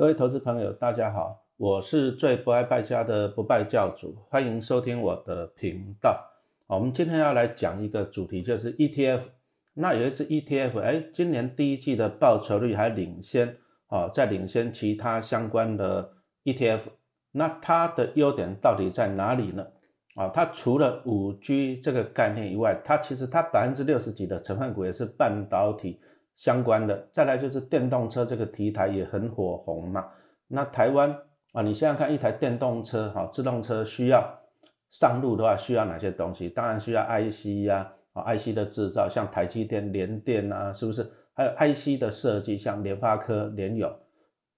各位投资朋友，大家好，我是最不爱败家的不败教主，欢迎收听我的频道。我们今天要来讲一个主题，就是 ETF。那有一只 ETF，哎，今年第一季的报酬率还领先啊，在领先其他相关的 ETF。那它的优点到底在哪里呢？啊，它除了五 G 这个概念以外，它其实它百分之六十几的成分股也是半导体。相关的，再来就是电动车这个题材也很火红嘛。那台湾啊，你想想看，一台电动车哈，自动车需要上路的话，需要哪些东西？当然需要 IC 呀，啊 IC 的制造，像台积电、联电啊，是不是？还有 IC 的设计，像联发科、联友。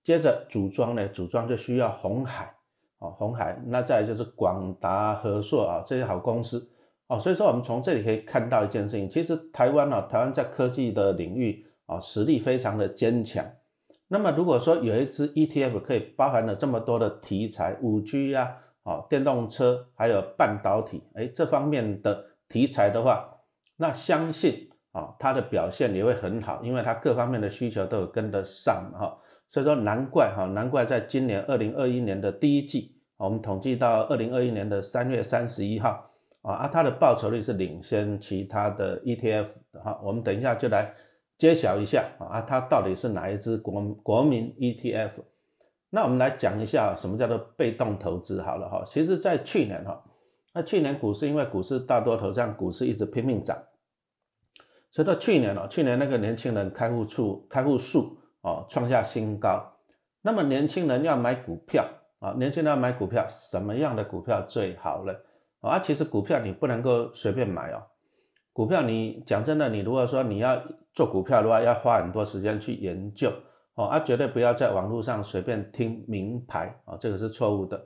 接着组装呢，组装就需要红海，哦红海。那再就是广达、和硕啊这些好公司，哦，所以说我们从这里可以看到一件事情，其实台湾啊，台湾在科技的领域。啊，实力非常的坚强。那么，如果说有一只 ETF 可以包含了这么多的题材，五 G 啊，啊，电动车，还有半导体，哎，这方面的题材的话，那相信啊，它的表现也会很好，因为它各方面的需求都有跟得上哈。所以说，难怪哈，难怪在今年二零二一年的第一季，我们统计到二零二一年的三月三十一号啊，啊，它的报酬率是领先其他的 ETF 的哈。我们等一下就来。揭晓一下啊，它到底是哪一支国国民 ETF？那我们来讲一下什么叫做被动投资好了哈。其实，在去年哈，那去年股市因为股市大多头上，股市一直拼命涨，所以到去年哦，去年那个年轻人开户数开户数哦创下新高。那么年轻人要买股票啊，年轻人要买股票，什么样的股票最好呢？啊，其实股票你不能够随便买哦。股票你讲真的，你如果说你要做股票的话，要花很多时间去研究哦，啊，绝对不要在网络上随便听名牌啊，这个是错误的。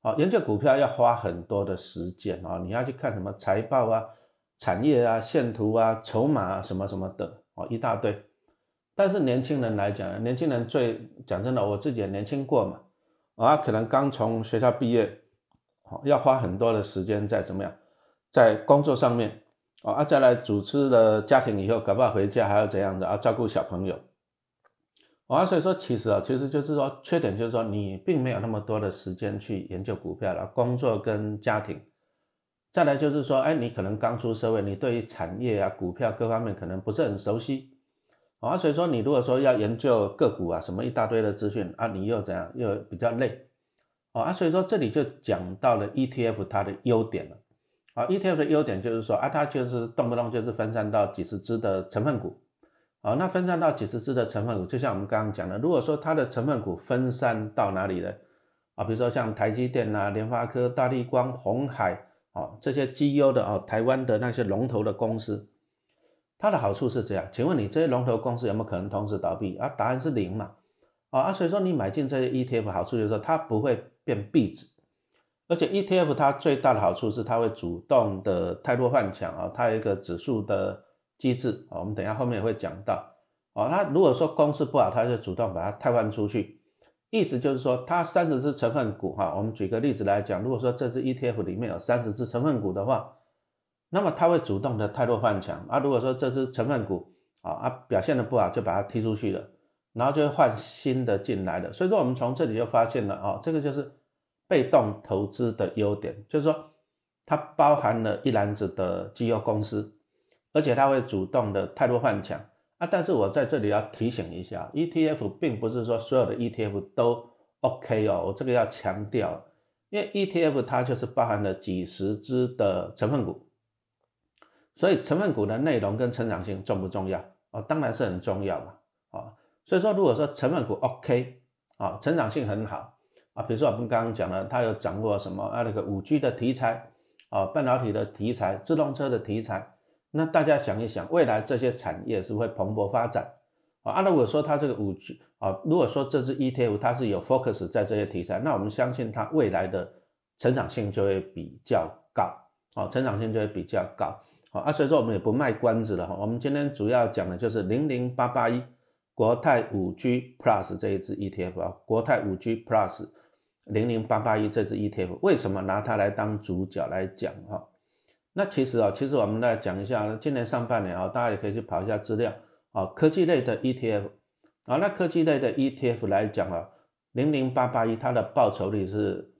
好，研究股票要花很多的时间啊，你要去看什么财报啊、产业啊、线图啊、筹码啊什么什么的哦，一大堆。但是年轻人来讲，年轻人最讲真的，我自己也年轻过嘛，啊，可能刚从学校毕业，好，要花很多的时间在怎么样，在工作上面。哦啊，再来主持了家庭以后，搞不好回家还要怎样子啊？照顾小朋友。啊，所以说其实啊，其实就是说缺点就是说你并没有那么多的时间去研究股票了，工作跟家庭。再来就是说，哎，你可能刚出社会，你对于产业啊、股票各方面可能不是很熟悉。啊，所以说你如果说要研究个股啊，什么一大堆的资讯啊，你又怎样，又比较累。哦啊，所以说这里就讲到了 ETF 它的优点了。啊，ETF 的优点就是说啊，它就是动不动就是分散到几十只的成分股。啊，那分散到几十只的成分股，就像我们刚刚讲的，如果说它的成分股分散到哪里了？啊，比如说像台积电啊、联发科、大立光、红海啊这些绩优的啊，台湾的那些龙头的公司，它的好处是这样。请问你这些龙头公司有没有可能同时倒闭？啊，答案是零嘛。啊，所以说你买进这些 ETF 好处就是说它不会变壁纸。而且 ETF 它最大的好处是它会主动的太弱换强啊，它有一个指数的机制啊，我们等下后面也会讲到啊。那如果说公司不好，它就主动把它汰换出去，意思就是说它三十只成分股哈，我们举个例子来讲，如果说这支 ETF 里面有三十只成分股的话，那么它会主动的太弱换强啊。如果说这支成分股啊啊表现的不好，就把它踢出去了，然后就会换新的进来的。所以说我们从这里就发现了啊，这个就是。被动投资的优点就是说，它包含了一篮子的绩优公司，而且它会主动的太多换强啊。但是我在这里要提醒一下，ETF 并不是说所有的 ETF 都 OK 哦，我这个要强调，因为 ETF 它就是包含了几十只的成分股，所以成分股的内容跟成长性重不重要啊？当然是很重要嘛啊。所以说，如果说成分股 OK 啊，成长性很好。啊，比如说我们刚刚讲了，它有掌握什么啊？那个五 G 的题材啊，半导体的题材，自动车的题材。那大家想一想，未来这些产业是会蓬勃发展啊？啊，如果说它这个五 G 啊，如果说这支 ETF 它是有 focus 在这些题材，那我们相信它未来的成长性就会比较高啊，成长性就会比较高啊。所以说我们也不卖关子了哈，我们今天主要讲的就是零零八八一国泰五 G Plus 这一支 ETF 啊，国泰五 G Plus。零零八八一这只 ETF 为什么拿它来当主角来讲哈？那其实啊，其实我们来讲一下，今年上半年啊，大家也可以去跑一下资料啊，科技类的 ETF 啊，那科技类的 ETF 来讲啊，零零八八一它的报酬率是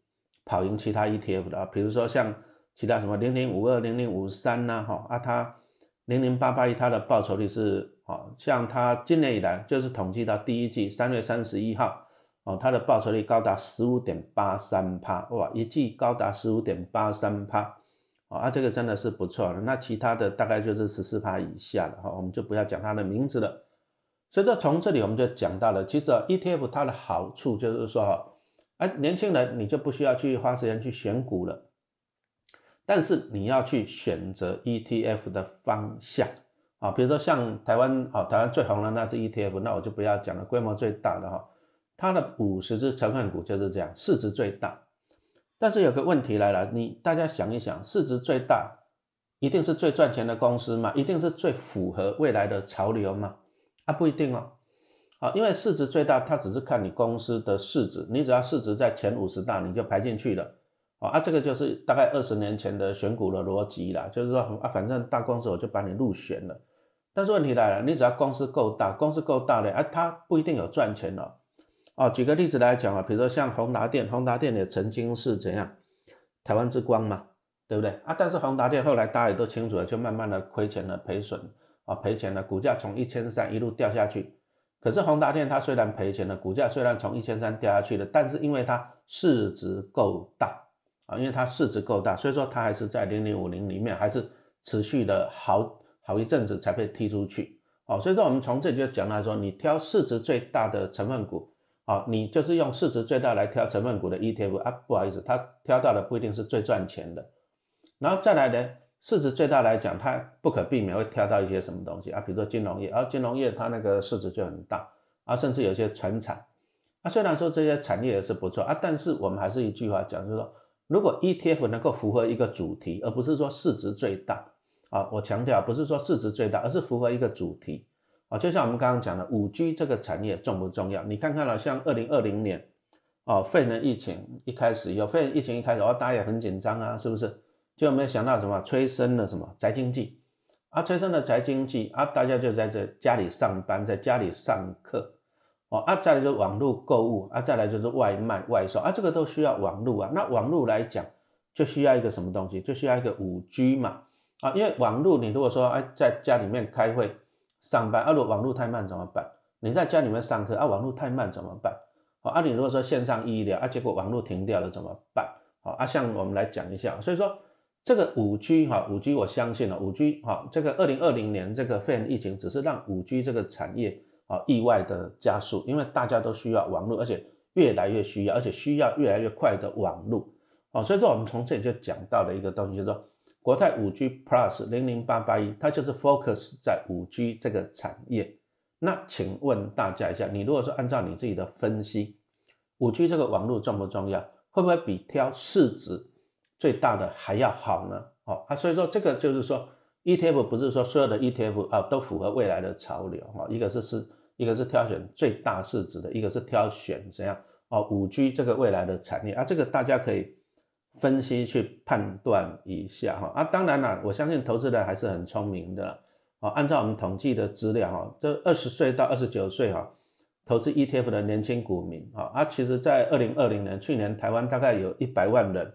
跑赢其他 ETF 的啊，比如说像其他什么零零五二、零零五三呐，哈啊，它零零八八一它的报酬率是啊，像它今年以来就是统计到第一季三月三十一号哦，它的报酬率高达十五点八三帕，哇，一季高达十五点八三帕。啊，这个真的是不错的。那其他的大概就是十四趴以下的哈，我们就不要讲它的名字了。所以说从这里我们就讲到了，其实 ETF 它的好处就是说哈，哎，年轻人你就不需要去花时间去选股了，但是你要去选择 ETF 的方向啊，比如说像台湾啊，台湾最红的那是 ETF，那我就不要讲了，规模最大的哈，它的五十只成分股就是这样，市值最大。但是有个问题来了，你大家想一想，市值最大，一定是最赚钱的公司吗？一定是最符合未来的潮流吗？啊，不一定哦。好，因为市值最大，它只是看你公司的市值，你只要市值在前五十大，你就排进去了。啊，这个就是大概二十年前的选股的逻辑啦，就是说啊，反正大公司我就把你入选了。但是问题来了，你只要公司够大，公司够大的，啊，它不一定有赚钱哦。哦，举个例子来讲啊，比如说像宏达电，宏达电也曾经是怎样，台湾之光嘛，对不对啊？但是宏达电后来大家也都清楚了，就慢慢的亏钱了，赔损啊，赔钱了，股价从一千三一路掉下去。可是宏达电它虽然赔钱了，股价虽然从一千三掉下去了，但是因为它市值够大啊，因为它市值够大，所以说它还是在零零五零里面还是持续的好好一阵子才被踢出去。哦，所以说我们从这里就讲到说，你挑市值最大的成分股。好，你就是用市值最大来挑成分股的 ETF 啊，不好意思，它挑到的不一定是最赚钱的。然后再来呢，市值最大来讲，它不可避免会挑到一些什么东西啊，比如说金融业，而金融业它那个市值就很大啊，甚至有些船产啊。虽然说这些产业也是不错啊，但是我们还是一句话讲，就是说，如果 ETF 能够符合一个主题，而不是说市值最大啊，我强调不是说市值最大，而是符合一个主题。啊，就像我们刚刚讲的，五 G 这个产业重不重要？你看看了，像二零二零年，哦，肺炎疫情一开始，有肺炎疫情一开始，哦，大家也很紧张啊，是不是？就没有想到什么催生了什么宅经济，啊，催生了宅经济，啊，大家就在这家里上班，在家里上课，哦，啊，再来就是网络购物，啊，再来就是外卖外送，啊，这个都需要网络啊。那网络来讲，就需要一个什么东西？就需要一个五 G 嘛，啊，因为网络你如果说哎，在家里面开会。上班啊，如果网络太慢怎么办？你在家里面上课啊，网络太慢怎么办？好，啊，你如果说线上医疗啊，结果网络停掉了怎么办？好，啊，像我们来讲一下，所以说这个五 G 哈，五 G 我相信了，五 G 哈，这个二零二零年这个肺炎疫情只是让五 G 这个产业啊意外的加速，因为大家都需要网络，而且越来越需要，而且需要越来越快的网络。哦，所以说我们从这里就讲到了一个东西，就是说。国泰五 G Plus 零零八八一，它就是 focus 在五 G 这个产业。那请问大家一下，你如果说按照你自己的分析，五 G 这个网络重不重要？会不会比挑市值最大的还要好呢？哦啊，所以说这个就是说 ETF 不是说所有的 ETF 啊都符合未来的潮流哈，一个是是一个是挑选最大市值的，一个是挑选怎样哦五 G 这个未来的产业啊，这个大家可以。分析去判断一下哈啊，当然了，我相信投资人还是很聪明的啊。按照我们统计的资料哈，这二十岁到二十九岁哈，投资 ETF 的年轻股民啊啊，其实在二零二零年，去年台湾大概有一百万人，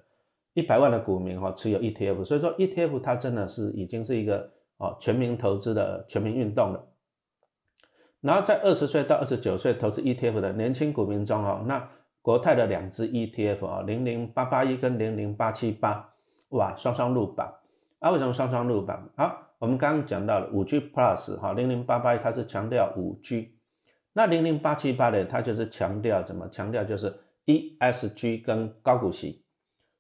一百万的股民哈持有 ETF，所以说 ETF 它真的是已经是一个哦全民投资的全民运动了。然后在二十岁到二十九岁投资 ETF 的年轻股民中哈，那国泰的两只 ETF 啊，零零八八一跟零零八七八，哇，双双入榜啊！为什么双双入榜？好，我们刚刚讲到了五 G Plus 哈，零零八八一它是强调五 G，那零零八七八呢，它就是强调怎么强调就是 ESG 跟高股息。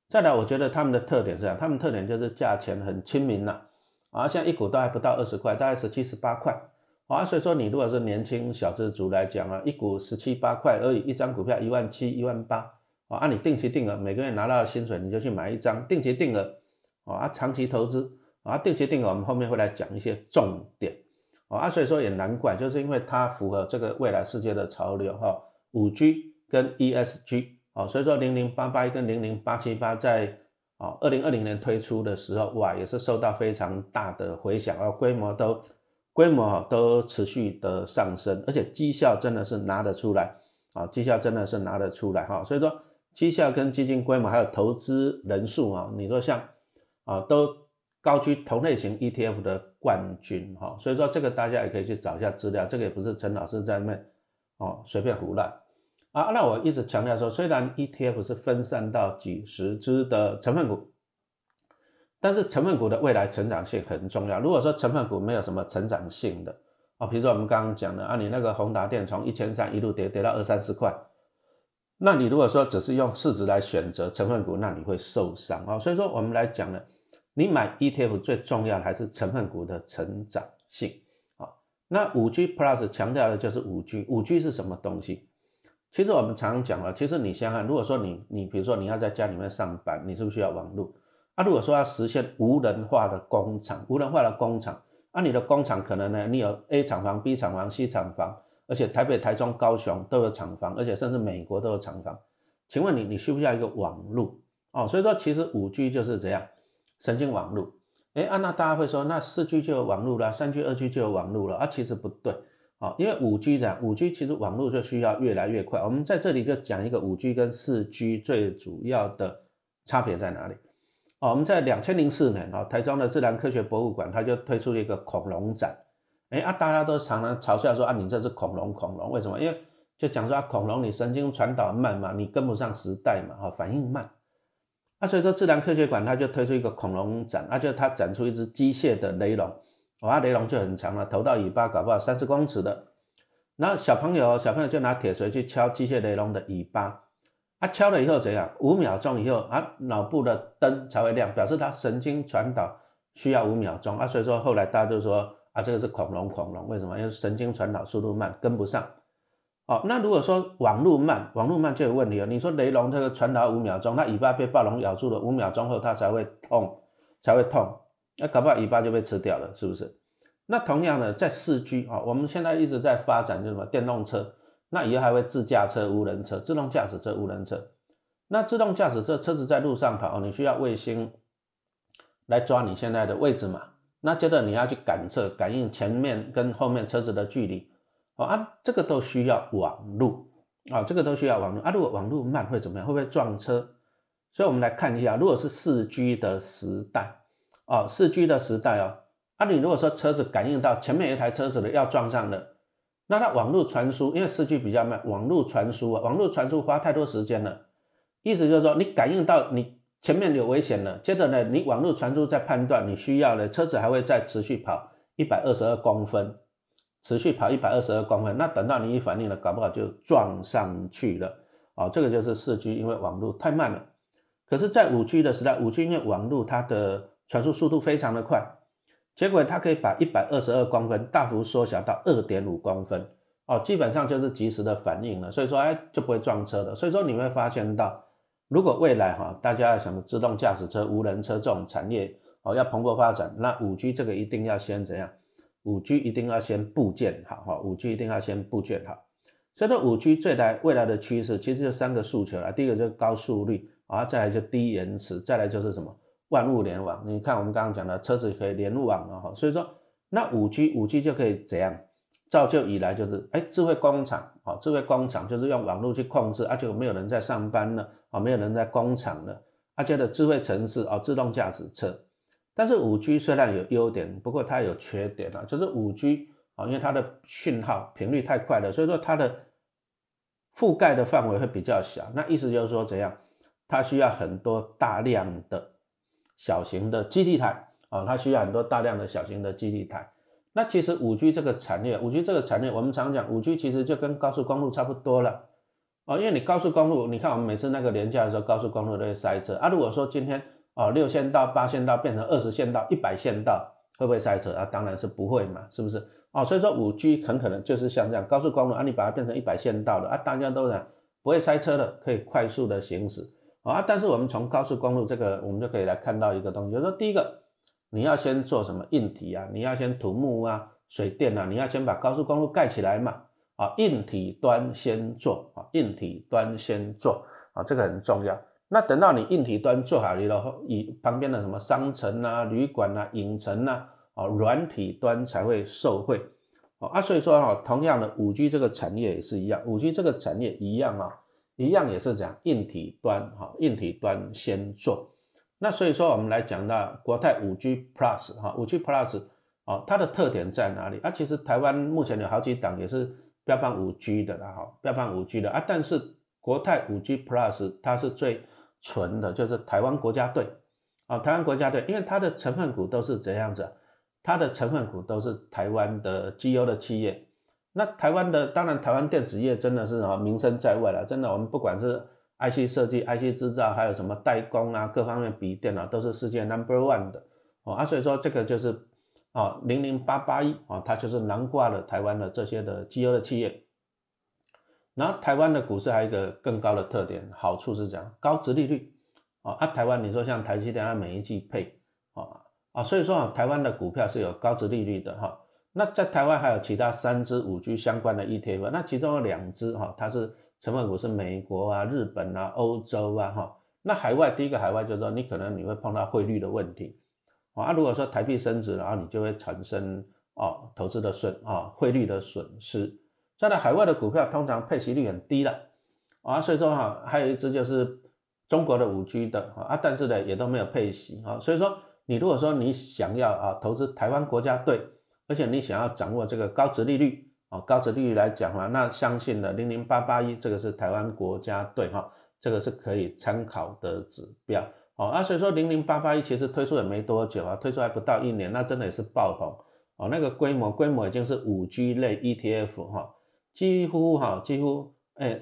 再来，我觉得他们的特点是这样，他们特点就是价钱很亲民呐，啊，像一股都还不到二十块，大概十七十八块。啊，所以说你如果是年轻小资族来讲啊，一股十七八块而已，一张股票一万七、一万八，啊，按你定期定额，每个月拿到薪水你就去买一张定期定额，啊，长期投资，啊，定期定额我们后面会来讲一些重点，啊，所以说也难怪，就是因为它符合这个未来世界的潮流哈，五 G 跟 ESG，啊，所以说零零八八跟零零八七八在啊二零二零年推出的时候，哇，也是受到非常大的回响，啊，规模都。规模哈都持续的上升，而且绩效真的是拿得出来啊，绩效真的是拿得出来哈。所以说绩效跟基金规模还有投资人数啊，你说像啊都高居同类型 ETF 的冠军哈。所以说这个大家也可以去找一下资料，这个也不是陈老师在那哦随便胡乱啊。那我一直强调说，虽然 ETF 是分散到几十只的成分股。但是成分股的未来成长性很重要。如果说成分股没有什么成长性的啊，比如说我们刚刚讲的啊，你那个宏达电从一千三一路跌跌到二三十块，那你如果说只是用市值来选择成分股，那你会受伤啊。所以说我们来讲呢，你买 ETF 最重要的还是成分股的成长性啊。那五 G Plus 强调的就是五 G，五 G 是什么东西？其实我们常常讲了，其实你想想，如果说你你比如说你要在家里面上班，你是不是需要网络？啊，如果说要实现无人化的工厂，无人化的工厂，啊，你的工厂可能呢，你有 A 厂房、B 厂房、C 厂房，而且台北、台中、高雄都有厂房，而且甚至美国都有厂房。请问你，你需不需要一个网络？哦，所以说其实五 G 就是这样，神经网络。哎，啊，那大家会说，那四 G 就有网络了，三 G、二 G 就有网络了啊？其实不对，啊，因为五 G 这样，五 G 其实网络就需要越来越快。我们在这里就讲一个五 G 跟四 G 最主要的差别在哪里？哦，我们在两千零四年啊，台中的自然科学博物馆，它就推出了一个恐龙展。哎啊，大家都常常嘲笑说啊，你这是恐龙，恐龙为什么？因为就讲说啊，恐龙你神经传导慢嘛，你跟不上时代嘛，哈，反应慢。啊，所以说自然科学馆它就推出一个恐龙展，啊，就它展出一只机械的雷龙，哇，雷龙就很长了，头到尾巴搞不好三十公尺的。然后小朋友，小朋友就拿铁锤去敲机械雷龙的尾巴。他敲了以后怎样？五秒钟以后，啊，脑部的灯才会亮，表示他神经传导需要五秒钟啊。所以说后来大家就说啊，这个是恐龙，恐龙为什么？因为神经传导速度慢，跟不上。哦，那如果说网络慢，网络慢就有问题了。你说雷龙这个传导五秒钟，那尾巴被暴龙咬住了，五秒钟后它才会痛，才会痛，那搞不好尾巴就被吃掉了，是不是？那同样的，在四 G 啊，我们现在一直在发展，就什么电动车。那以后还会自驾车、无人车、自动驾驶车、无人车。那自动驾驶车车子在路上跑，你需要卫星来抓你现在的位置嘛？那接着你要去感测、感应前面跟后面车子的距离，哦啊，这个都需要网路啊，这个都需要网路啊。如果网路慢会怎么样？会不会撞车？所以我们来看一下，如果是四 G 的时代哦，四 G 的时代哦，啊，你如果说车子感应到前面有一台车子的要撞上了。那它网络传输，因为四 G 比较慢，网络传输啊，网络传输花太多时间了。意思就是说，你感应到你前面有危险了，接着呢，你网络传输在判断你需要的车子还会再持续跑一百二十二公分，持续跑一百二十二公分，那等到你一反应了，搞不好就撞上去了啊。这个就是四 G，因为网络太慢了。可是，在五 G 的时代，五 G 因为网络它的传输速度非常的快。结果它可以把一百二十二公分大幅缩小到二点五公分哦，基本上就是及时的反应了，所以说哎就不会撞车了。所以说你会发现到，如果未来哈大家要想自动驾驶车、无人车这种产业哦要蓬勃发展，那五 G 这个一定要先怎样？五 G 一定要先部件好哈，五 G 一定要先部件好。所以说五 G 最来未来的趋势其实就三个诉求了，第一个就是高速率啊，再来就低延迟，再来就是什么？万物联网，你看我们刚刚讲的车子可以联网了哈，所以说那五 G 五 G 就可以怎样？造就以来就是哎，智慧工厂啊，智慧工厂就是用网络去控制，而且没有人在上班了啊，没有人在工厂了，而且的智慧城市啊，自动驾驶车。但是五 G 虽然有优点，不过它有缺点啊，就是五 G 啊，因为它的讯号频率太快了，所以说它的覆盖的范围会比较小。那意思就是说怎样？它需要很多大量的。小型的基地台啊，它需要很多大量的小型的基地台。那其实五 G 这个产业，五 G 这个产业，我们常讲五 G 其实就跟高速公路差不多了啊。因为你高速公路，你看我们每次那个廉价的时候，高速公路都会塞车啊。如果说今天啊六线道、八线道变成二十线道、一百线道，会不会塞车啊？当然是不会嘛，是不是啊？所以说五 G 很可能就是像这样高速公路啊，你把它变成一百线道了啊，大家都讲不会塞车的，可以快速的行驶。啊，但是我们从高速公路这个，我们就可以来看到一个东西，就是说，第一个，你要先做什么硬体啊？你要先土木啊、水电啊，你要先把高速公路盖起来嘛。啊，硬体端先做啊，硬体端先做啊，这个很重要。那等到你硬体端做好了后，以旁边的什么商城啊、旅馆啊、影城啊，啊，软体端才会受惠。啊，所以说哈，同样的五 G 这个产业也是一样，五 G 这个产业一样啊，一样也是讲硬体端哈，硬体端先做。那所以说我们来讲到国泰五 G Plus 哈，五 G Plus 哦，它的特点在哪里啊？其实台湾目前有好几档也是标榜五 G 的啦哈，标榜五 G 的啊，但是国泰五 G Plus 它是最纯的，就是台湾国家队啊，台湾国家队，因为它的成分股都是这样子。它的成分股都是台湾的绩优的企业，那台湾的当然台湾电子业真的是啊名声在外了，真的我们不管是 IC 设计、IC 制造，还有什么代工啊，各方面比电脑都是世界 number one 的哦啊，所以说这个就是啊零零八八一啊，它就是囊括了台湾的这些的绩优的企业。然后台湾的股市还有一个更高的特点，好处是这样高值利率啊啊，台湾你说像台积电，它每一季配啊。啊，所以说啊，台湾的股票是有高值利率的哈。那在台湾还有其他三只五 G 相关的 ETF，那其中有两只哈，它是成分股是美国啊、日本啊、欧洲啊哈。那海外第一个海外就是说，你可能你会碰到汇率的问题啊。如果说台币升值，然后你就会产生哦投资的损啊汇率的损失。在的海外的股票通常配息率很低的啊，所以说哈，还有一只就是中国的五 G 的啊，但是呢也都没有配息啊，所以说。你如果说你想要啊投资台湾国家队，而且你想要掌握这个高值利率啊，高值利率来讲话，那相信的零零八八一这个是台湾国家队哈，这个是可以参考的指标哦。啊，所以说零零八八一其实推出也没多久啊，推出还不到一年，那真的也是爆红哦。那个规模规模已经是五 G 类 ETF 哈，几乎哈几乎哎，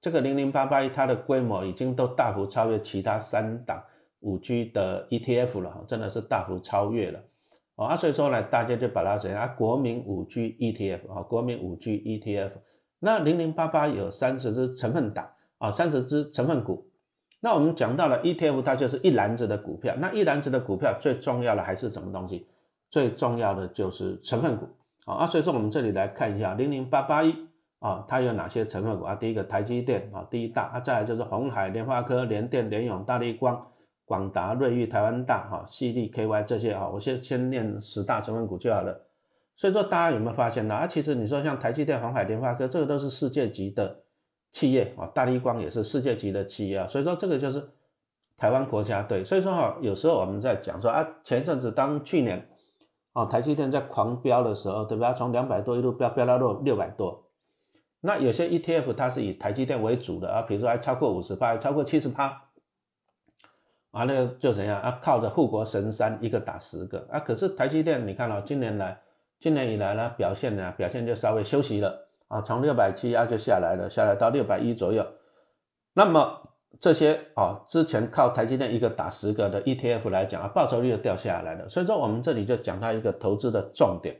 这个零零八八一它的规模已经都大幅超越其他三档。五 G 的 ETF 了，真的是大幅超越了啊！所以说呢，大家就把它怎样啊？国民五 G ETF 啊，国民五 G ETF。那零零八八有三十只成分档啊，三十只成分股。那我们讲到了 ETF，它就是一篮子的股票。那一篮子的股票最重要的还是什么东西？最重要的就是成分股啊！所以说我们这里来看一下零零八八一啊，它有哪些成分股啊？第一个台积电啊，第一大啊，再来就是红海、联发科、联电、联咏、大立光。广达、瑞昱、台湾大、哈、西利、KY 这些哈，我先先念十大成分股就好了。所以说，大家有没有发现呢？啊，其实你说像台积电、黄海、联发科，这个都是世界级的企业啊，大立光也是世界级的企业啊。所以说，这个就是台湾国家队。所以说哈，有时候我们在讲说啊，前一阵子当去年啊，台积电在狂飙的时候，对吧？从两百多一路飙飙到六六百多，那有些 ETF 它是以台积电为主的啊，比如说还超过五十趴，超过七十趴。啊，那个就怎样啊？靠着护国神山一个打十个啊！可是台积电，你看哦，今年来，今年以来呢，表现呢，表现就稍微休息了啊，从六百七啊就下来了，下来到六百一左右。那么这些啊，之前靠台积电一个打十个的 ETF 来讲啊，报酬率就掉下来了。所以说，我们这里就讲到一个投资的重点，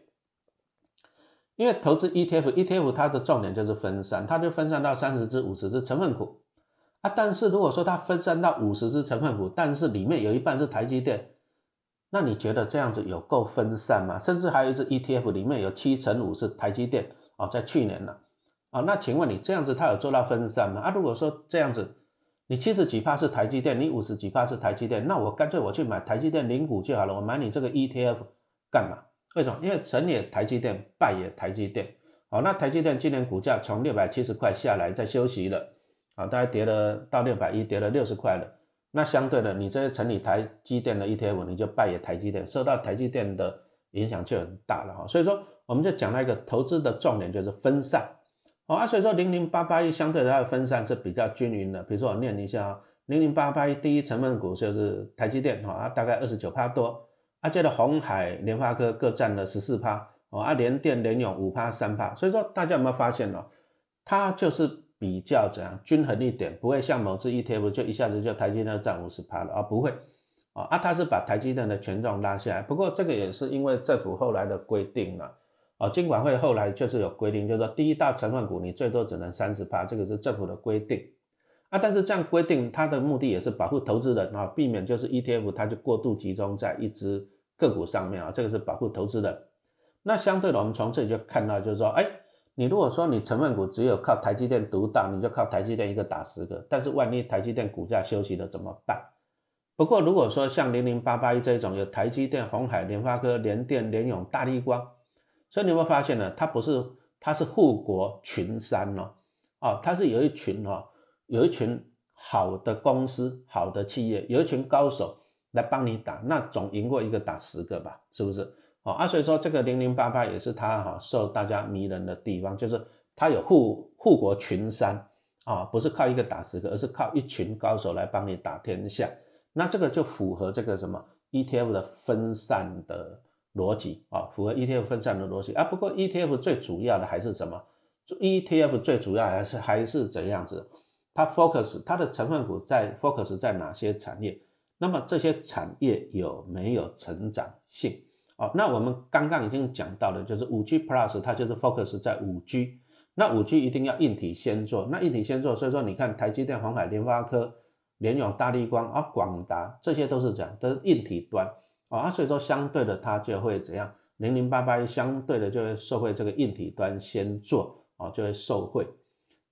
因为投资 ETF，ETF 它的重点就是分散，它就分散到三十只、五十只成分股。啊，但是如果说它分散到五十只成分股，但是里面有一半是台积电，那你觉得这样子有够分散吗？甚至还有一只 ETF 里面有七成五是台积电啊，在去年呢，啊，那请问你这样子它有做到分散吗？啊，如果说这样子，你七十几帕是台积电，你五十几帕是台积电，那我干脆我去买台积电零股就好了，我买你这个 ETF 干嘛？为什么？因为成也台积电，败也台积电。好，那台积电今年股价从六百七十块下来，在休息了。啊，大概跌了到六百一，跌了六十块了。那相对的，你这些成立台积电的 ETF，你就败也台积电，受到台积电的影响就很大了哈。所以说，我们就讲了一个投资的重点就是分散。哦啊，所以说零零八八一相对它的分散是比较均匀的。比如说我念一下啊，零零八八一第一成分股就是台积电哈，啊大概二十九趴多，啊接着红海、联发科各占了十四趴，哦啊联电、联咏五趴三趴。所以说大家有没有发现哦，它就是。比较怎样均衡一点，不会像某次 ETF 就一下子就台积电占五十趴了啊，不会啊啊，它是把台积电的权重拉下来。不过这个也是因为政府后来的规定了啊，金管会后来就是有规定，就是说第一大成分股你最多只能三十趴，这个是政府的规定啊。但是这样规定它的目的也是保护投资人啊，避免就是 ETF 它就过度集中在一只个股上面啊，这个是保护投资人。那相对的，我们从这里就看到就是说，哎。你如果说你成分股只有靠台积电独大，你就靠台积电一个打十个。但是万一台积电股价休息了怎么办？不过如果说像零零八八一这种有台积电、红海、联发科、联电、联咏、大立光，所以你会发现呢，它不是，它是护国群山哦，啊，它是有一群哦，有一群好的公司、好的企业，有一群高手来帮你打，那总赢过一个打十个吧，是不是？哦啊，所以说这个零零八八也是它哈受大家迷人的地方，就是它有护护国群山啊，不是靠一个打十个，而是靠一群高手来帮你打天下。那这个就符合这个什么 ETF 的分散的逻辑啊，符合 ETF 分散的逻辑啊。不过 ETF 最主要的还是什么？ETF 最主要还是还是怎样子？它 focus 它的成分股在 focus 在哪些产业？那么这些产业有没有成长性？哦，那我们刚刚已经讲到的，就是五 G Plus 它就是 focus 在五 G。那五 G 一定要硬体先做，那硬体先做，所以说你看台积电、鸿海、联发科。联咏、大力光啊、广达，这些都是这样，都是硬体端啊，所以说相对的它就会怎样？零零八八相对的就会受惠这个硬体端先做啊，就会受惠。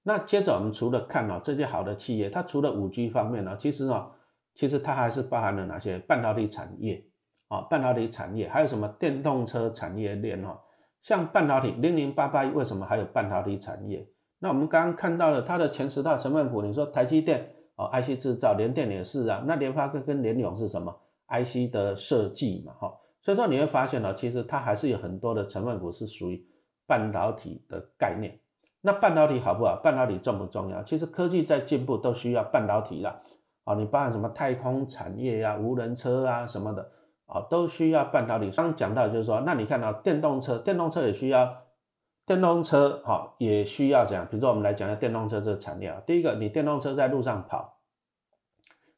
那接着我们除了看哦这些好的企业，它除了五 G 方面呢，其实呢，其实它还是包含了哪些半导体产业啊？半导体产业还有什么电动车产业链哈？像半导体零零八八为什么还有半导体产业？那我们刚刚看到了它的前十大成分股，你说台积电。哦，IC 制造，联电也是啊。那联发科跟联咏是什么？IC 的设计嘛，哈。所以说你会发现呢，其实它还是有很多的成分股是属于半导体的概念。那半导体好不好？半导体重不重要？其实科技在进步都需要半导体啦。啊，你包含什么太空产业呀、无人车啊什么的，啊，都需要半导体。刚讲到就是说，那你看到电动车，电动车也需要。电动车哈也需要这样，比如说我们来讲一下电动车这个产业啊。第一个，你电动车在路上跑，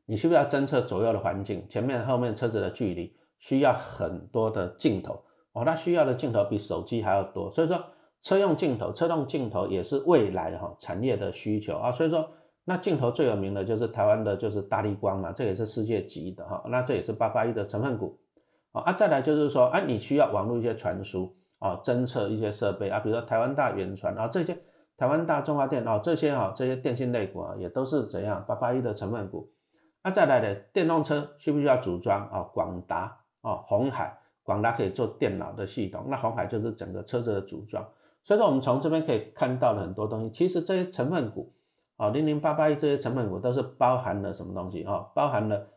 你需不需要侦测左右的环境，前面后面车子的距离，需要很多的镜头哦。它需要的镜头比手机还要多，所以说车用镜头、车动镜头也是未来哈产业的需求啊。所以说那镜头最有名的就是台湾的，就是大力光嘛，这也是世界级的哈。那这也是八八一的成分股啊。再来就是说，啊，你需要网络一些传输。啊，侦测一些设备啊，比如说台湾大远传啊，这些台湾大中华电啊，这些啊，这些电信类股啊，也都是怎样八八一的成分股。那再来的电动车需不需要组装啊？广达啊，红海，广达可以做电脑的系统，那红海就是整个车子的组装。所以说我们从这边可以看到了很多东西。其实这些成分股啊，零零八八一这些成分股都是包含了什么东西哦？包含了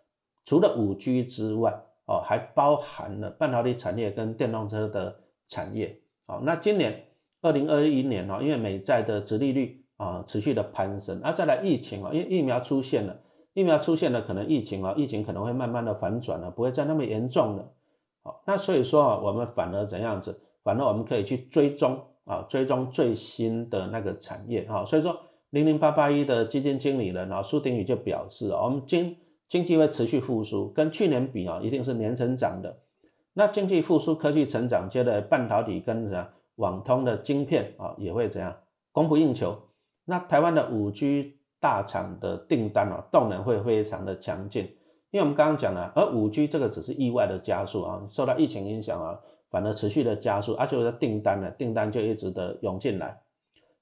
除了五 G 之外哦，还包含了半导体产业跟电动车的。产业好，那今年二零二一年哦，因为美债的殖利率啊持续的攀升，啊再来疫情啊，因为疫苗出现了，疫苗出现了，可能疫情啊，疫情可能会慢慢的反转了，不会再那么严重了。好，那所以说啊，我们反而怎样子？反而我们可以去追踪啊，追踪最新的那个产业啊。所以说零零八八一的基金经理人啊，苏鼎宇就表示，我们经经济会持续复苏，跟去年比啊，一定是年成长的。那经济复苏、科技成长，接着半导体跟什么网通的晶片啊，也会怎样供不应求。那台湾的五 G 大厂的订单啊，动能会非常的强劲。因为我们刚刚讲了，而五 G 这个只是意外的加速啊，受到疫情影响啊，反而持续的加速，而且我的订单呢，订单就一直的涌进来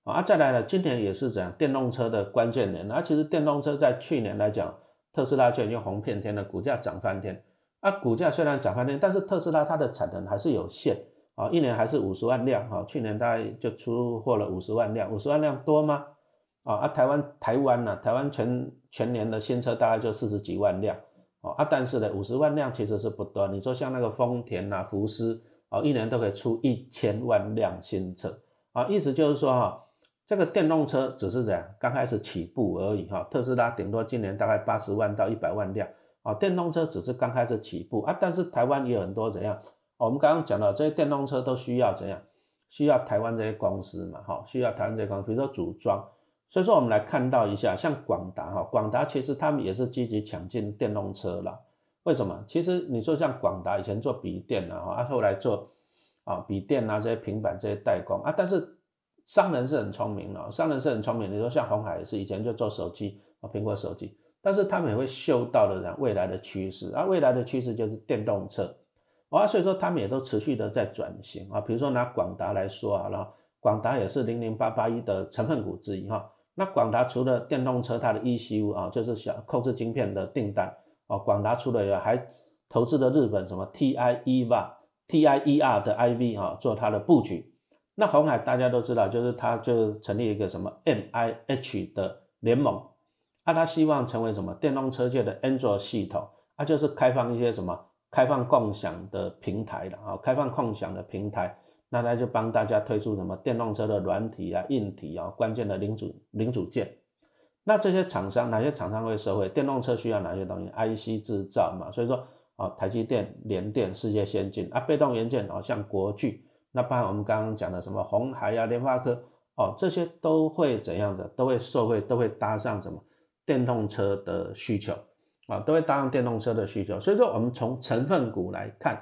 啊。再来呢，今年也是怎样电动车的关键年，而其实电动车在去年来讲，特斯拉就已经红遍天了，股价涨翻天。啊，股价虽然涨翻天，但是特斯拉它的产能还是有限啊，一年还是五十万辆哈，去年大概就出货了五十万辆，五十万辆多吗？啊，啊，台湾台湾呢，台湾全全年的新车大概就四十几万辆哦，啊，但是呢，五十万辆其实是不多。你说像那个丰田呐、福斯啊，一年都可以出一千万辆新车啊，意思就是说哈，这个电动车只是怎样刚开始起步而已哈，特斯拉顶多今年大概八十万到一百万辆。啊，电动车只是刚开始起步啊，但是台湾也有很多怎样？我们刚刚讲到这些电动车都需要怎样？需要台湾这些公司嘛，哈，需要台湾这些公司，比如说组装。所以说我们来看到一下，像广达哈，广达其实他们也是积极抢进电动车了。为什么？其实你说像广达以前做笔电啊，哈，后来做啊笔电啊这些平板这些代工啊，但是商人是很聪明的，商人是很聪明。你说像红海也是以前就做手机啊，苹果手机。但是他们也会嗅到了未来的趋势啊，未来的趋势就是电动车啊，所以说他们也都持续的在转型啊。比如说拿广达来说好了，广达也是零零八八一的成分股之一哈。那广达除了电动车它的 ECU 啊，就是小控制晶片的订单啊，广达除了还投资了日本什么 TI EVA TIER 的 IV 哈做它的布局。那红海大家都知道，就是它就成立一个什么 MIH 的联盟，啊，它希望成为什么电动车界的 Android 系统，啊，就是开放一些什么开放共享的平台的啊，开放共享的平台，那它就帮大家推出什么电动车的软体啊、硬体啊、关键的零组零组件。那这些厂商哪些厂商会收回？电动车需要哪些东西？IC 制造嘛，所以说啊，台积电、联电、世界先进啊，被动元件哦，像国巨。那包含我们刚刚讲的什么红海呀、联发科哦，这些都会怎样的？都会受惠，都会搭上什么电动车的需求啊，都会搭上电动车的需求。所以说，我们从成分股来看，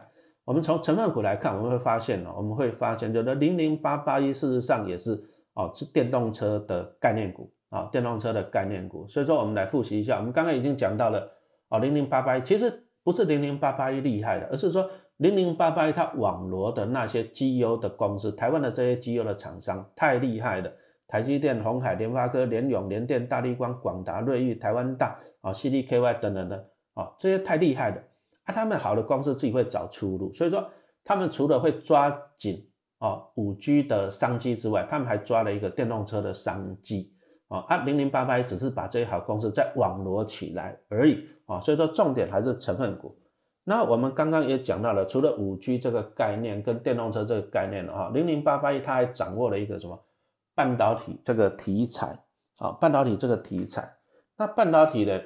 我们从成分股来看，我们会发现呢，我们会发现，就是零零八八一，事实上也是哦，是电动车的概念股啊，电动车的概念股。所以说，我们来复习一下，我们刚刚已经讲到了哦，零零八八一其实不是零零八八一厉害的，而是说。零零八八一，它网罗的那些机优的公司，台湾的这些机优的厂商太厉害了，台积电、红海、联发科、联永、联电、大立光、广达、瑞昱、台湾大啊、CDKY 等等的啊，这些太厉害了啊！他们好的公司自己会找出路，所以说他们除了会抓紧啊五 G 的商机之外，他们还抓了一个电动车的商机啊。啊，零零八八只是把这些好公司再网罗起来而已啊，所以说重点还是成分股。那我们刚刚也讲到了，除了五 G 这个概念跟电动车这个概念了哈，零零八八一它还掌握了一个什么半导体这个题材啊，半导体这个题材。那半导体的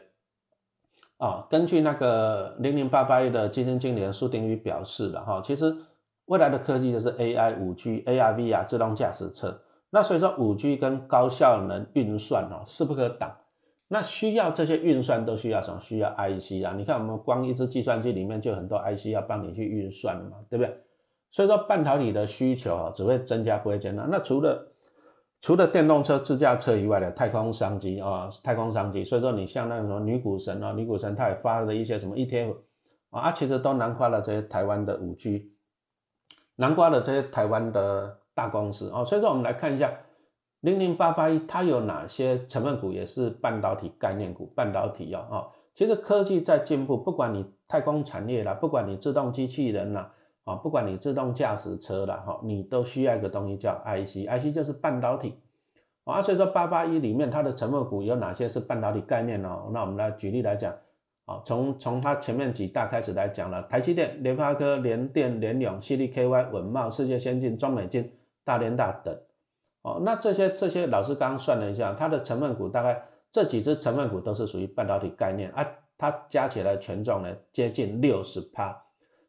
啊，根据那个零零八八一的基金经理苏定宇表示了哈，其实未来的科技就是 AI、五 G、ARV 啊，自动驾驶车。那所以说五 G 跟高效能运算哦势不可挡。那需要这些运算都需要什么？需要 IC 啊！你看我们光一支计算机里面就很多 IC 要帮你去运算的嘛，对不对？所以说半导体的需求啊只会增加不会减少。那除了除了电动车、自驾车以外的太空商机啊，太空商机。所以说你像那个什么女股神啊，女股神她也发了一些什么 ETF 啊，其实都囊括了这些台湾的五 G，囊括了这些台湾的大公司啊。所以说我们来看一下。零零八八一，它有哪些成分股也是半导体概念股？半导体哦，哈，其实科技在进步，不管你太空产业啦，不管你自动机器人啦，啊，不管你自动驾驶车啦，哈，你都需要一个东西叫 IC，IC 就是半导体啊。所以说八八一里面它的成分股有哪些是半导体概念呢？那我们来举例来讲，啊，从从它前面几大开始来讲了，台积电、联发科、联电、联永、CDKY、稳茂、世界先进、中美金、大连大等。哦，那这些这些老师刚刚算了一下，它的成分股大概这几只成分股都是属于半导体概念啊，它加起来权重呢接近六十趴，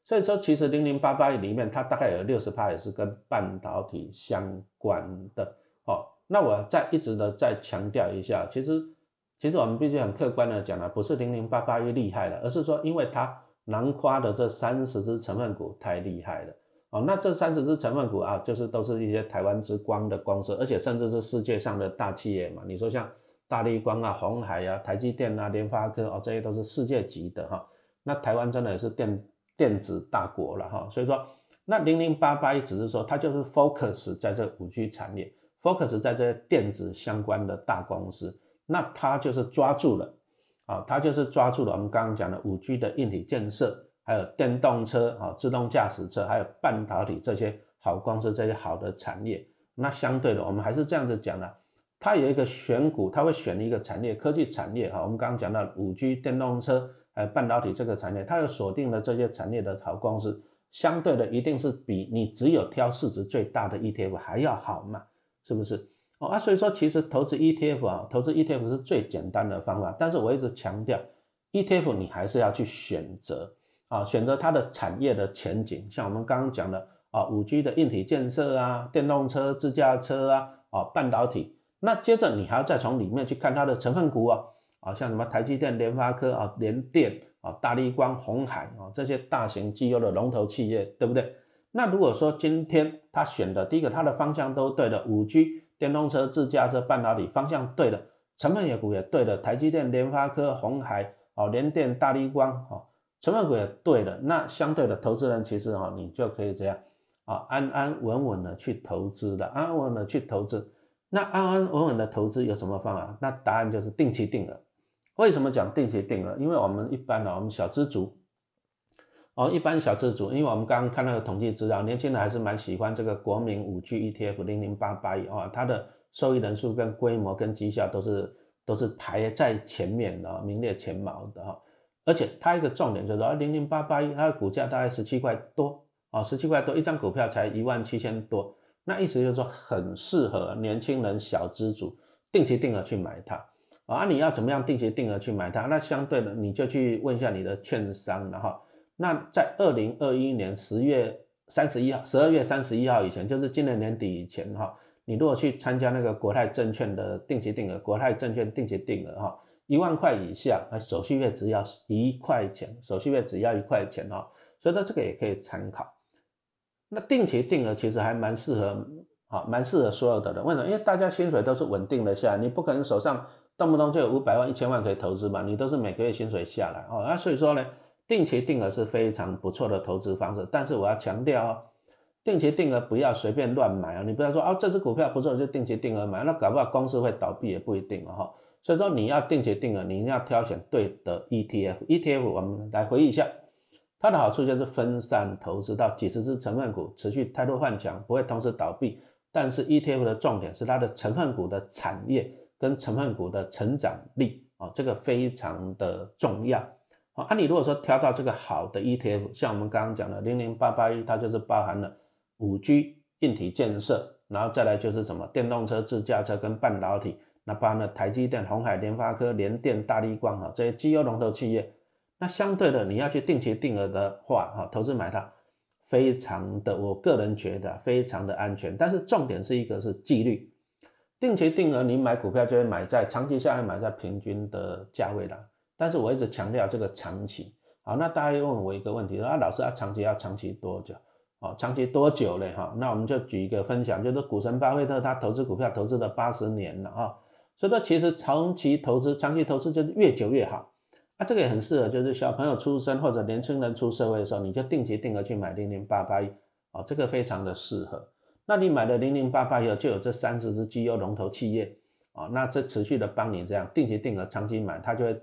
所以说其实零零八八里面它大概有六十趴也是跟半导体相关的。哦，那我再一直的再强调一下，其实其实我们必须很客观的讲了，不是零零八八一厉害了，而是说因为它囊括的这三十只成分股太厉害了。哦，那这三十只成分股啊，就是都是一些台湾之光的公司，而且甚至是世界上的大企业嘛。你说像大立光啊、红海啊、台积电啊、联发科哦，这些都是世界级的哈。那台湾真的也是电电子大国了哈。所以说，那零零八八一只是说它就是 focus 在这五 G 产业，focus 在这电子相关的大公司，那它就是抓住了啊，它就是抓住了我们刚刚讲的五 G 的硬体建设。还有电动车啊，自动驾驶车，还有半导体这些好公司，这些好的产业。那相对的，我们还是这样子讲的，它有一个选股，它会选一个产业，科技产业哈。我们刚刚讲到五 G、电动车，还有半导体这个产业，它有锁定了这些产业的好公司，相对的一定是比你只有挑市值最大的 ETF 还要好嘛？是不是？哦啊，所以说其实投资 ETF 啊，投资 ETF 是最简单的方法，但是我一直强调，ETF 你还是要去选择。啊，选择它的产业的前景，像我们刚刚讲的啊，五 G 的硬体建设啊，电动车、自驾车啊，啊，半导体。那接着你还要再从里面去看它的成分股啊，啊，像什么台积电、联发科啊、联电啊、大立光、红海啊这些大型机优的龙头企业，对不对？那如果说今天他选的第一个，它的方向都对的，五 G、电动车、自驾车、半导体方向对的，成分股也对的，台积电、联发科、红海啊、联电、大立光啊。成分股也对的，那相对的投资人其实哈，你就可以这样啊，安安稳稳的去投资的，安安稳稳的去投资。那安安稳稳的投资有什么方法？那答案就是定期定额。为什么讲定期定额？因为我们一般呢，我们小资族哦，一般小资族，因为我们刚刚看那个统计资料，年轻人还是蛮喜欢这个国民五 G ETF 零零八八一啊，它的受益人数跟规模跟绩效都是都是排在前面的，名列前茅的哈。而且它一个重点就是说，零零八八一它的股价大概十七块多啊，十七块多一张股票才一万七千多，那意思就是说很适合年轻人小资主定期定额去买它啊。你要怎么样定期定额去买它？那相对的你就去问一下你的券商然后。那在二零二一年十月三十一号、十二月三十一号以前，就是今年年底以前哈，你如果去参加那个国泰证券的定期定额，国泰证券定期定额哈，一万块以下，那手续费只要一块钱，手续费只要一块钱哈，所以说这个也可以参考。那定期定额其实还蛮适合，啊，蛮适合所有的人。为什么？因为大家薪水都是稳定的下来，你不可能手上动不动就有五百万、一千万可以投资嘛，你都是每个月薪水下来哦，那所以说呢。定期定额是非常不错的投资方式，但是我要强调哦，定期定额不要随便乱买啊！你不要说哦，这只股票不错就定期定额买，那搞不好公司会倒闭也不一定了哈。所以说你要定期定额，你一定要挑选对的 ETF。ETF 我们来回忆一下，它的好处就是分散投资到几十只成分股，持续态度换强，不会同时倒闭。但是 ETF 的重点是它的成分股的产业跟成分股的成长力啊，这个非常的重要。啊，那你如果说挑到这个好的 ETF，像我们刚刚讲的零零八八一，它就是包含了五 G 硬体建设，然后再来就是什么电动车、自驾车跟半导体，那包含了台积电、红海、联发科、联电、大力光哈这些绩优龙头企业。那相对的，你要去定期定额的话，哈，投资买它，非常的，我个人觉得非常的安全。但是重点是一个是纪律，定期定额你买股票就会买在长期下来买在平均的价位了。但是我一直强调这个长期，好，那大家又问我一个问题，说啊，老师啊，长期要长期多久？哦，长期多久嘞？哈，那我们就举一个分享，就是股神巴菲特他投资股票投资了八十年了啊，所以说其实长期投资、长期投资就是越久越好。啊，这个也很适合，就是小朋友出生或者年轻人出社会的时候，你就定期定额去买零零八八一，哦，这个非常的适合。那你买了零零八八以后，就有这三十只绩优龙头企业，哦，那这持续的帮你这样定期定额长期买，它就会。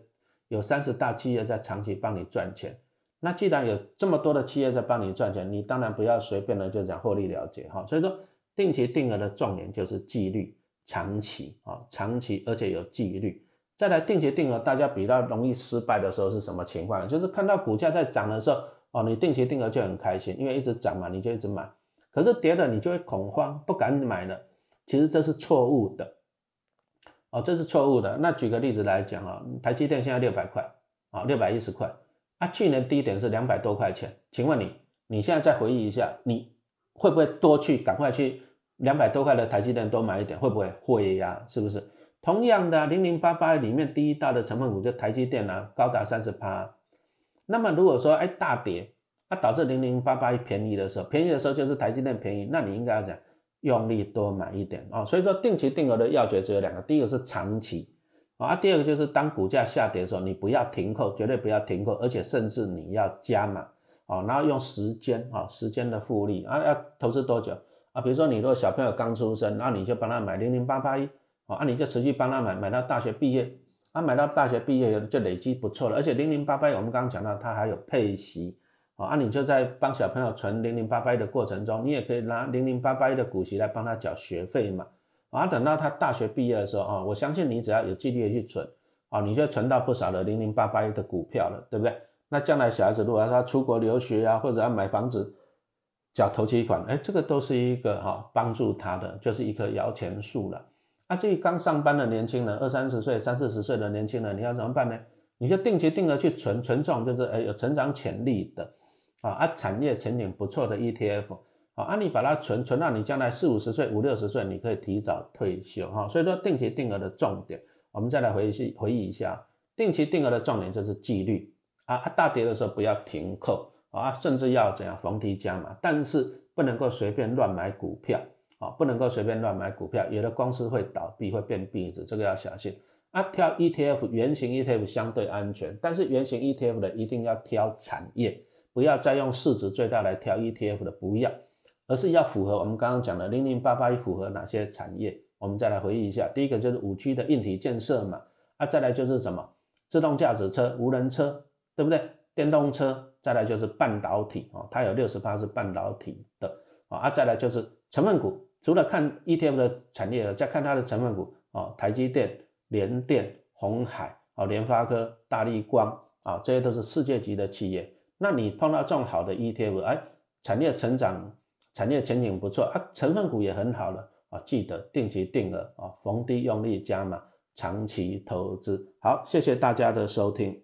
有三十大企业在长期帮你赚钱，那既然有这么多的企业在帮你赚钱，你当然不要随便的就讲获利了结哈。所以说，定期定额的重点就是纪律，长期啊，长期而且有纪律。再来定期定额，大家比较容易失败的时候是什么情况？就是看到股价在涨的时候，哦，你定期定额就很开心，因为一直涨嘛，你就一直买。可是跌了，你就会恐慌，不敢买了。其实这是错误的。哦，这是错误的。那举个例子来讲啊，台积电现在六百块，啊，六百一十块，啊，去年低点是两百多块钱。请问你，你现在再回忆一下，你会不会多去赶快去两百多块的台积电多买一点？会不会？会呀，是不是？同样的，零零八八里面第一大的成分股就台积电啊，高达三十八。那么如果说哎大跌，那导致零零八八便宜的时候，便宜的时候就是台积电便宜，那你应该要讲。用力多买一点啊，所以说定期定额的要诀只有两个，第一个是长期啊，第二个就是当股价下跌的时候，你不要停扣，绝对不要停扣，而且甚至你要加码啊，然后用时间啊，时间的复利啊，要投资多久啊？比如说你如果小朋友刚出生，那你就帮他买零零八八一啊，你就持续帮他买，买到大学毕业啊，买到大学毕业就累积不错了，而且零零八八一我们刚刚讲到它还有配息。啊，你就在帮小朋友存零零八八一的过程中，你也可以拿零零八八一的股息来帮他缴学费嘛。啊，等到他大学毕业的时候啊，我相信你只要有纪律的去存，啊，你就存到不少的零零八八一的股票了，对不对？那将来小孩子如果要出国留学啊，或者要买房子，缴头期款，哎，这个都是一个哈帮助他的，就是一棵摇钱树了。啊，至于刚上班的年轻人，二三十岁、三四十岁的年轻人，你要怎么办呢？你就定期定额去存，存这种就是哎有成长潜力的。啊啊，产业前景不错的 ETF，啊啊，你把它存存到你将来四五十岁、五六十岁，你可以提早退休哈。所以说，定期定额的重点，我们再来回忆回忆一下，定期定额的重点就是纪律啊。大跌的时候不要停扣啊，甚至要怎样逢低加码，但是不能够随便乱买股票啊，不能够随便乱买股票，有的公司会倒闭，会变壁纸，这个要小心啊。挑 ETF，圆形 ETF 相对安全，但是圆形 ETF 的一定要挑产业。不要再用市值最大来挑 ETF 的，不要，而是要符合我们刚刚讲的零零八八一符合哪些产业？我们再来回忆一下，第一个就是五 G 的硬体建设嘛，啊，再来就是什么自动驾驶车、无人车，对不对？电动车再来就是半导体哦，它有六十八是半导体的啊，再来就是成分股，除了看 ETF 的产业，再看它的成分股哦，台积电、联电、红海哦，联发科、大力光啊，这些都是世界级的企业。那你碰到这种好的 ETF，哎，产业成长、产业前景不错啊，成分股也很好了啊，记得定期定额啊，逢低用力加码，长期投资。好，谢谢大家的收听。